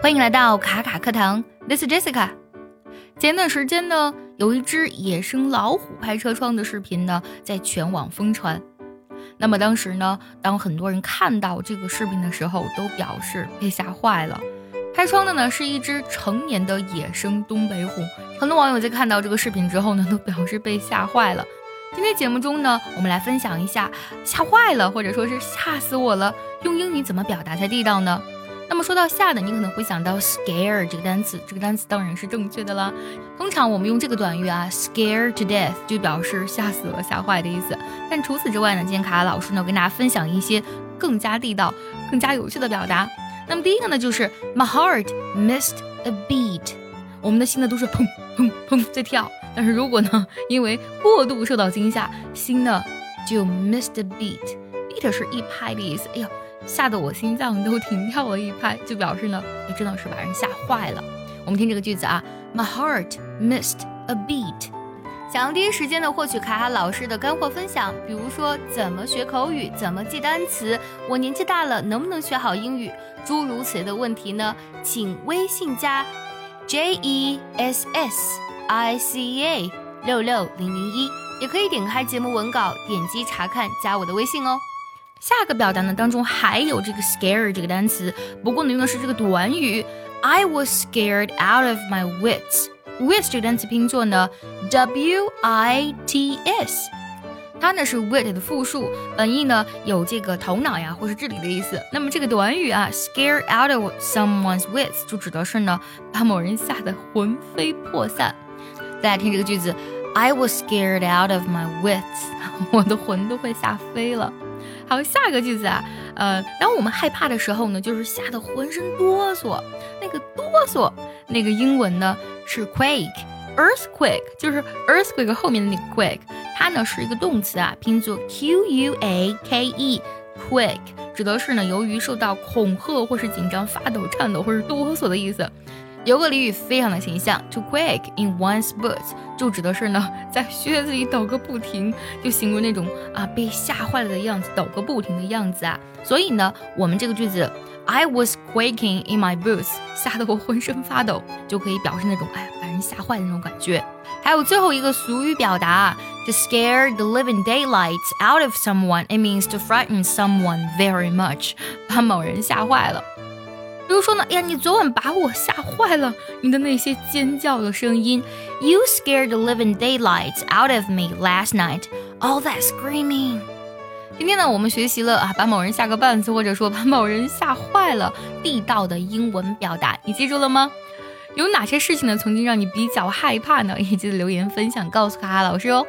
欢迎来到卡卡课堂，This is Jessica。前段时间呢，有一只野生老虎拍车窗的视频呢，在全网疯传。那么当时呢，当很多人看到这个视频的时候，都表示被吓坏了。拍窗的呢，是一只成年的野生东北虎。很多网友在看到这个视频之后呢，都表示被吓坏了。今天节目中呢，我们来分享一下吓坏了，或者说是吓死我了，用英语怎么表达才地道呢？那么说到吓的，你可能会想到 scare 这个单词，这个单词当然是正确的啦。通常我们用这个短语啊，scare to death 就表示吓死了、吓坏的意思。但除此之外呢，今天卡卡老师呢跟大家分享一些更加地道、更加有趣的表达。那么第一个呢，就是 my heart missed a beat，我们的心呢都是砰砰砰在跳。但是如果呢，因为过度受到惊吓，心呢就 missed a beat，beat 是一拍的意思。哎呦。吓得我心脏都停跳了一拍，就表示呢，哎，真的是把人吓坏了。我们听这个句子啊，My heart missed a beat。想要第一时间的获取卡卡老师的干货分享，比如说怎么学口语，怎么记单词，我年纪大了能不能学好英语，诸如此类的问题呢？请微信加 J E S S I C A 六六零零一，也可以点开节目文稿，点击查看，加我的微信哦。下个表达呢当中还有这个 scare 这个单词，不过呢用的是这个短语。I was scared out of my wits。wits 这个单词拼作呢 W I T S，它呢是 wit 的复数，本意呢有这个头脑呀或是智力的意思。那么这个短语啊，scare out of someone's wits 就指的是呢把某人吓得魂飞魄散。大家听这个句子，I was scared out of my wits，我的魂都快吓飞了。好，下一个句子啊，呃，当我们害怕的时候呢，就是吓得浑身哆嗦。那个哆嗦，那个英文呢是 quake，earthquake，就是 earthquake 后面的那个 quake，它呢是一个动词啊，拼作 q u a k e，quake，指的是呢由于受到恐吓或是紧张发抖、颤抖或是哆嗦的意思。有个俚语非常的形象，to quake in one's boots，就指的是呢，在靴子里抖个不停，就形容那种啊被吓坏了的样子，抖个不停的样子啊。所以呢，我们这个句子，I was quaking in my boots，吓得我浑身发抖，就可以表示那种哎把人吓坏的那种感觉。还有最后一个俗语表达，to scare the living daylight out of someone，it means to frighten someone very much，把某人吓坏了。比如说呢，哎呀，你昨晚把我吓坏了，你的那些尖叫的声音，You scared the living daylights out of me last night. All that screaming. 今天呢，我们学习了啊，把某人吓个半死，或者说把某人吓坏了，地道的英文表达，你记住了吗？有哪些事情呢，曾经让你比较害怕呢？也记得留言分享告诉卡卡老师哦。